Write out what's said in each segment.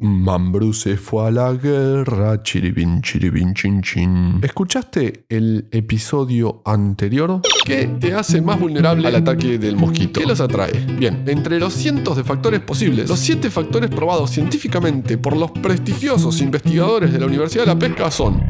Mambrú se fue a la guerra, chiribín, chiribín, chin, chin. ¿Escuchaste el episodio anterior? Que te hace más vulnerable al ataque del mosquito. ¿Qué los atrae? Bien, entre los cientos de factores posibles, los siete factores probados científicamente por los prestigiosos investigadores de la Universidad de la Pesca son...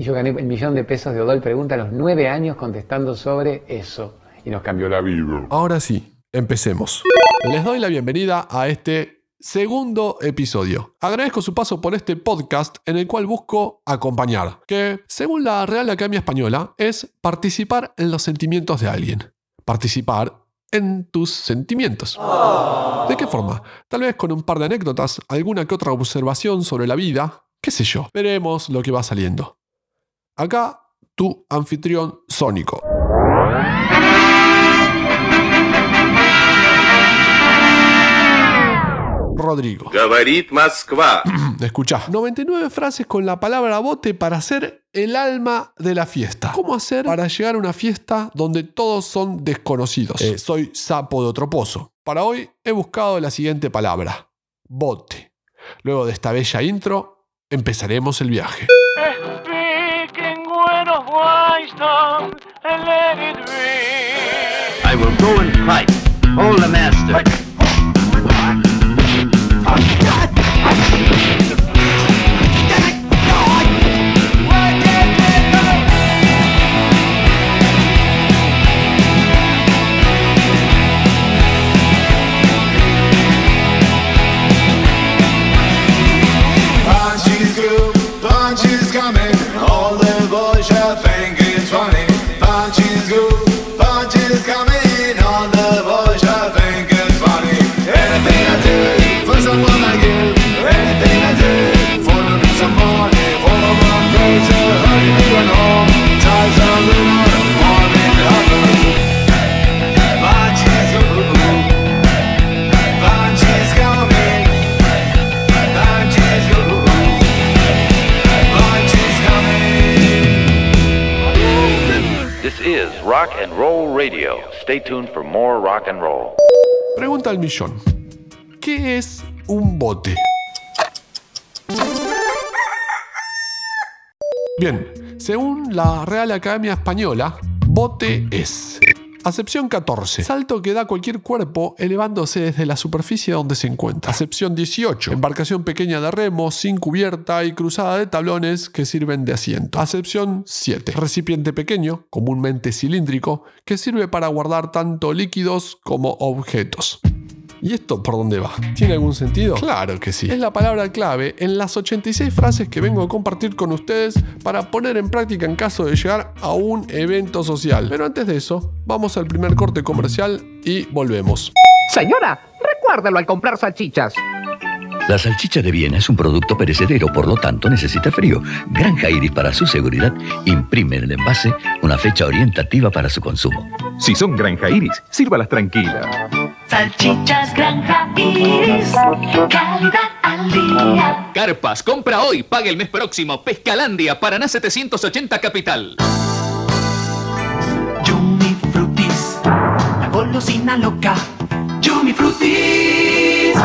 Yo gané el millón de pesos de Odol Pregunta a los nueve años contestando sobre eso y nos cambió la vida. Ahora sí, empecemos. Les doy la bienvenida a este segundo episodio. Agradezco su paso por este podcast en el cual busco acompañar, que según la Real Academia Española es participar en los sentimientos de alguien. Participar en tus sentimientos. ¿De qué forma? Tal vez con un par de anécdotas, alguna que otra observación sobre la vida, qué sé yo. Veremos lo que va saliendo. Acá, tu anfitrión sónico. Rodrigo. Говорит Москва. Escucha, 99 frases con la palabra bote para ser el alma de la fiesta. ¿Cómo hacer para llegar a una fiesta donde todos son desconocidos? Eh, soy sapo de otro pozo. Para hoy he buscado la siguiente palabra, bote. Luego de esta bella intro, empezaremos el viaje. Speaking when of wisdom and let it ring. I will go and fight. Hold the master. And Roll Radio. Stay tuned for more rock and roll. Pregunta al millón. ¿Qué es un bote? Bien, según la Real Academia Española, bote es. Acepción 14. Salto que da cualquier cuerpo elevándose desde la superficie donde se encuentra. Acepción 18. Embarcación pequeña de remo, sin cubierta y cruzada de tablones que sirven de asiento. Acepción 7. Recipiente pequeño, comúnmente cilíndrico, que sirve para guardar tanto líquidos como objetos. ¿Y esto por dónde va? ¿Tiene algún sentido? Claro que sí. Es la palabra clave en las 86 frases que vengo a compartir con ustedes para poner en práctica en caso de llegar a un evento social. Pero antes de eso, vamos al primer corte comercial y volvemos. Señora, recuérdelo al comprar salchichas. La salchicha de Viena es un producto perecedero, por lo tanto necesita frío. Granja Iris, para su seguridad, imprime en el envase una fecha orientativa para su consumo. Si son Granja Iris, sírvalas tranquila. Salchichas Granja Iris, calidad al día. Carpas, compra hoy, pague el mes próximo. Pescalandia, Paraná 780 Capital. Yumi Frutis, la golosina loca. Yumi Frutis,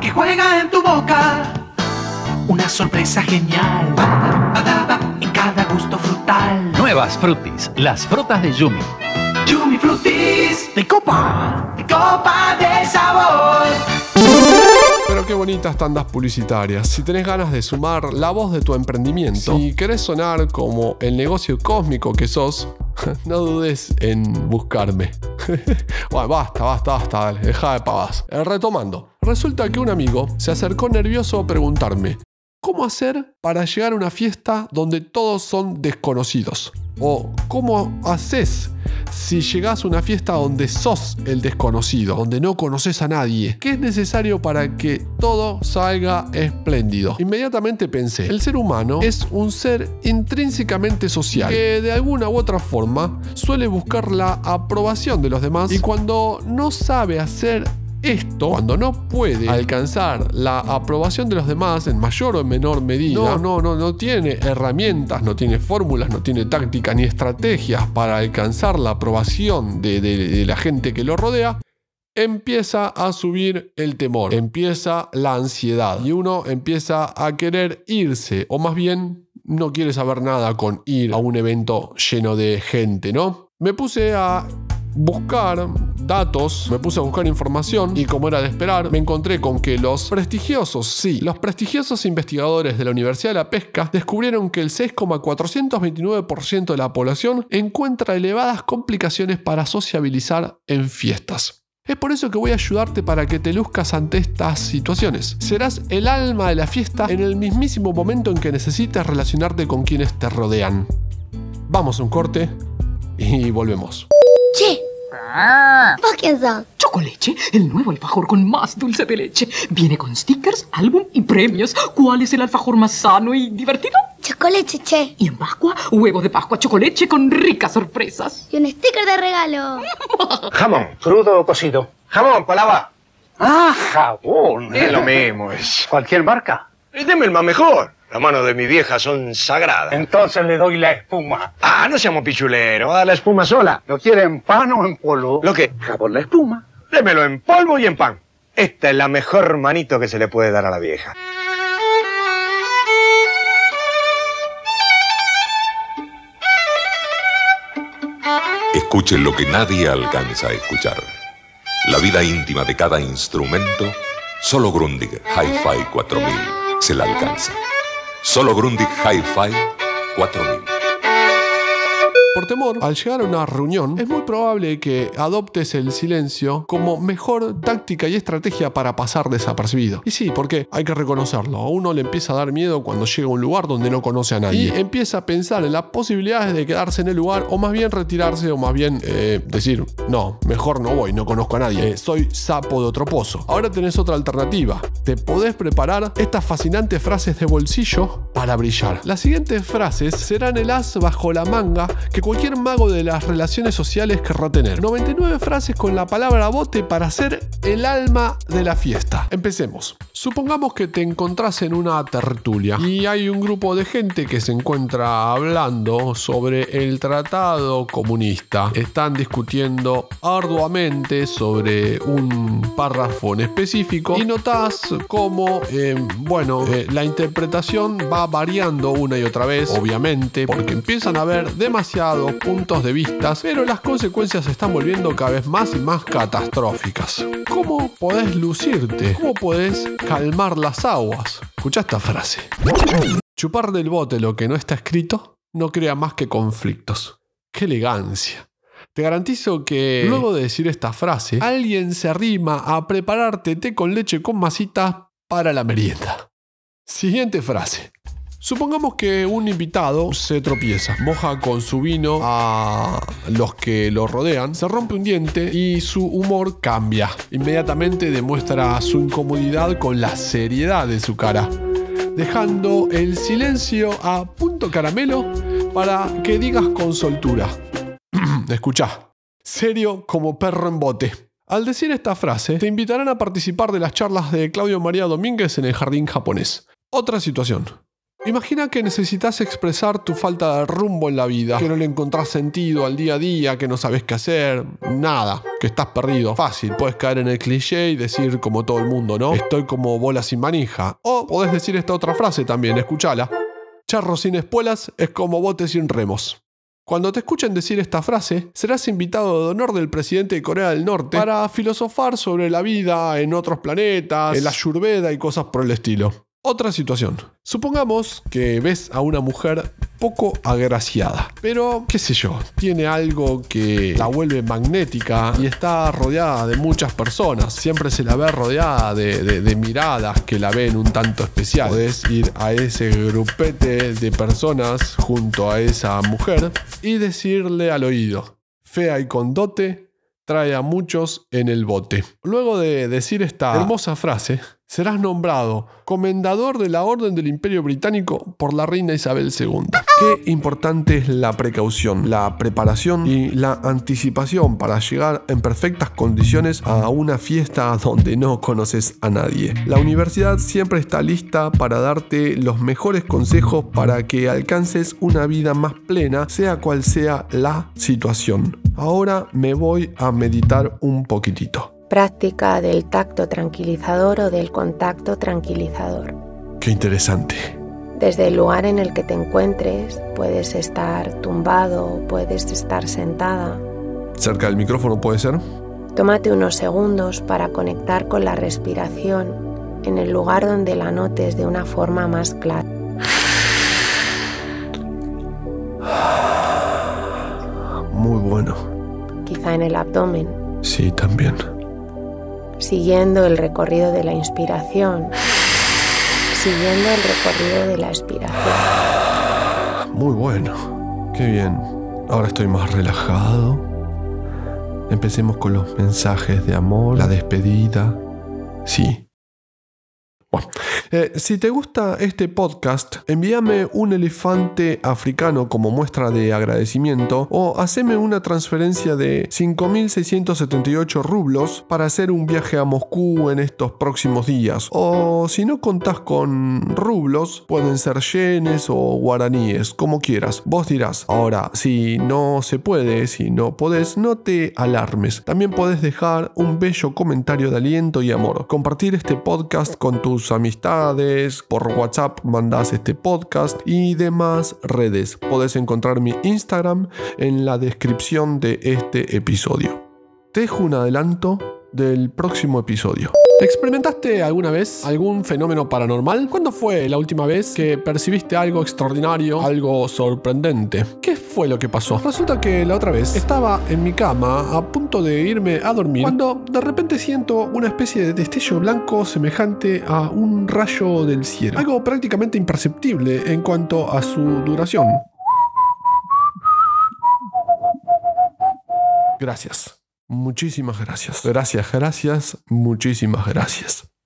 que juega en tu boca. Una sorpresa genial, en cada gusto frutal. Nuevas Frutis, las frutas de Yumi. Yumi Frutis, de copa, de copa de sabor. Pero qué bonitas tandas publicitarias. Si tenés ganas de sumar la voz de tu emprendimiento, si querés sonar como el negocio cósmico que sos, no dudes en buscarme. bueno, basta, basta, basta, dale, deja de pavas. Eh, retomando, resulta que un amigo se acercó nervioso a preguntarme, ¿cómo hacer para llegar a una fiesta donde todos son desconocidos? O ¿cómo haces si llegás a una fiesta donde sos el desconocido, donde no conoces a nadie? ¿Qué es necesario para que todo salga espléndido? Inmediatamente pensé, el ser humano es un ser intrínsecamente social, que de alguna u otra forma suele buscar la aprobación de los demás y cuando no sabe hacer esto, cuando no puede alcanzar la aprobación de los demás en mayor o en menor medida, no, no, no, no tiene herramientas, no tiene fórmulas, no tiene tácticas ni estrategias para alcanzar la aprobación de, de- de la gente que lo rodea, empieza a subir el temor, empieza la ansiedad y uno empieza a querer irse o más bien no quiere saber nada con ir a un evento lleno de gente, ¿no? Me puse a buscar datos, me puse a buscar información y como era de esperar, me encontré con que los prestigiosos, sí, los prestigiosos investigadores de la Universidad de la Pesca descubrieron que el 6,429% de la población encuentra elevadas complicaciones para sociabilizar en fiestas. Es por eso que voy a ayudarte para que te luzcas ante estas situaciones. Serás el alma de la fiesta en el mismísimo momento en que necesites relacionarte con quienes te rodean. Vamos a un corte y volvemos. Che. ¿Vos quién sos? Chocoleche, el nuevo alfajor con más dulce de leche. Viene con stickers, álbum y premios. ¿Cuál es el alfajor más sano y divertido? Chocoleche, che. Y en Pascua, huevo de Pascua chocoleche con ricas sorpresas. Y un sticker de regalo. Jamón, crudo o cocido. Jamón, palava. Ah, jabón. Es lo mismo, es. ¿Cualquier marca? Deme el más mejor. Las manos de mi vieja son sagradas. Entonces le doy la espuma. Ah, no seamos pichuleros. Ah, la espuma sola. ¿Lo quiere en pan o en polvo? ¿Lo qué? Jabón, la espuma. Démelo en polvo y en pan. Esta es la mejor manito que se le puede dar a la vieja. Escuchen lo que nadie alcanza a escuchar. La vida íntima de cada instrumento, solo Grundig Hi-Fi 4000 se la alcanza. Solo Grundig Hi-Fi 4000. Por temor, al llegar a una reunión, es muy probable que adoptes el silencio como mejor táctica y estrategia para pasar desapercibido. Y sí, porque hay que reconocerlo, a uno le empieza a dar miedo cuando llega a un lugar donde no conoce a nadie. Y empieza a pensar en las posibilidades de quedarse en el lugar o más bien retirarse o más bien eh, decir, no, mejor no voy, no conozco a nadie, soy sapo de otro pozo. Ahora tenés otra alternativa, te podés preparar estas fascinantes frases de bolsillo para brillar. Las siguientes frases serán el as bajo la manga que cualquier mago de las relaciones sociales querrá tener. 99 frases con la palabra bote para ser el alma de la fiesta. Empecemos. Supongamos que te encontrás en una tertulia y hay un grupo de gente que se encuentra hablando sobre el tratado comunista. Están discutiendo arduamente sobre un párrafo en específico y notas cómo, eh, bueno, eh, la interpretación va variando una y otra vez, obviamente, porque empiezan a haber demasiados puntos de vista, pero las consecuencias se están volviendo cada vez más y más catastróficas. ¿Cómo podés lucirte? ¿Cómo podés calmar las aguas? Escucha esta frase. Chupar del bote lo que no está escrito no crea más que conflictos. ¡Qué elegancia! Te garantizo que luego de decir esta frase, alguien se arrima a prepararte té con leche con masita para la merienda. Siguiente frase. Supongamos que un invitado se tropieza, moja con su vino a los que lo rodean, se rompe un diente y su humor cambia. Inmediatamente demuestra su incomodidad con la seriedad de su cara, dejando el silencio a punto caramelo para que digas con soltura. Escucha, serio como perro en bote. Al decir esta frase, te invitarán a participar de las charlas de Claudio María Domínguez en el jardín japonés. Otra situación. Imagina que necesitas expresar tu falta de rumbo en la vida, que no le encontrás sentido al día a día, que no sabes qué hacer, nada, que estás perdido. Fácil, puedes caer en el cliché y decir como todo el mundo, ¿no? Estoy como bola sin manija. O podés decir esta otra frase también, escúchala. Charro sin espuelas es como bote sin remos. Cuando te escuchen decir esta frase, serás invitado de honor del presidente de Corea del Norte para filosofar sobre la vida en otros planetas, en la Ayurveda y cosas por el estilo. Otra situación. Supongamos que ves a una mujer poco agraciada, pero qué sé yo, tiene algo que la vuelve magnética y está rodeada de muchas personas. Siempre se la ve rodeada de, de- de miradas que la ven un tanto especial. Podés ir a ese grupete de personas junto a esa mujer y decirle al oído, fea y con dote, trae a muchos en el bote. Luego de decir esta hermosa frase, serás nombrado comendador de la Orden del Imperio Británico por la reina Isabel II. Qué importante es la precaución, la preparación y la anticipación para llegar en perfectas condiciones a una fiesta donde no conoces a nadie. La universidad siempre está lista para darte los mejores consejos para que alcances una vida más plena, sea cual sea la situación. Ahora me voy a meditar un poquitito. Práctica del tacto tranquilizador o del contacto tranquilizador. Qué interesante. Desde el lugar en el que te encuentres, puedes estar tumbado puedes estar sentada. ¿Cerca del micrófono puede ser? Tómate unos segundos para conectar con la respiración en el lugar donde la notes de una forma más clara. Muy bueno. Quizá en el abdomen, Sí, también. Siguiendo el recorrido de la inspiración, siguiendo el recorrido de la expiración. Muy bueno. Qué bien. Ahora estoy más relajado. Empecemos con los mensajes de amor, la despedida. Sí. Bueno, eh, si te gusta este podcast, envíame un elefante africano como muestra de agradecimiento o haceme una transferencia de 5.678 rublos para hacer un viaje a Moscú en estos próximos días. O si no contás con rublos, pueden ser yenes o guaraníes, como quieras. Vos dirás. Ahora, si no se puede, si no podés, no te alarmes. También podés dejar un bello comentario de aliento y amor. Compartir este podcast con tus por WhatsApp mandás este podcast y demás redes. Podés encontrar mi Instagram en la descripción de este episodio. Te dejo un adelanto del próximo episodio. ¿Experimentaste alguna vez algún fenómeno paranormal? ¿Cuándo fue la última vez que percibiste algo extraordinario, algo sorprendente? ¿Qué fue lo que pasó? Resulta que la otra vez estaba en mi cama a punto de irme a dormir cuando de repente siento una especie de destello blanco semejante a un rayo del cielo. Algo prácticamente imperceptible en cuanto a su duración. Gracias. Muchísimas gracias. Gracias, gracias, muchísimas gracias.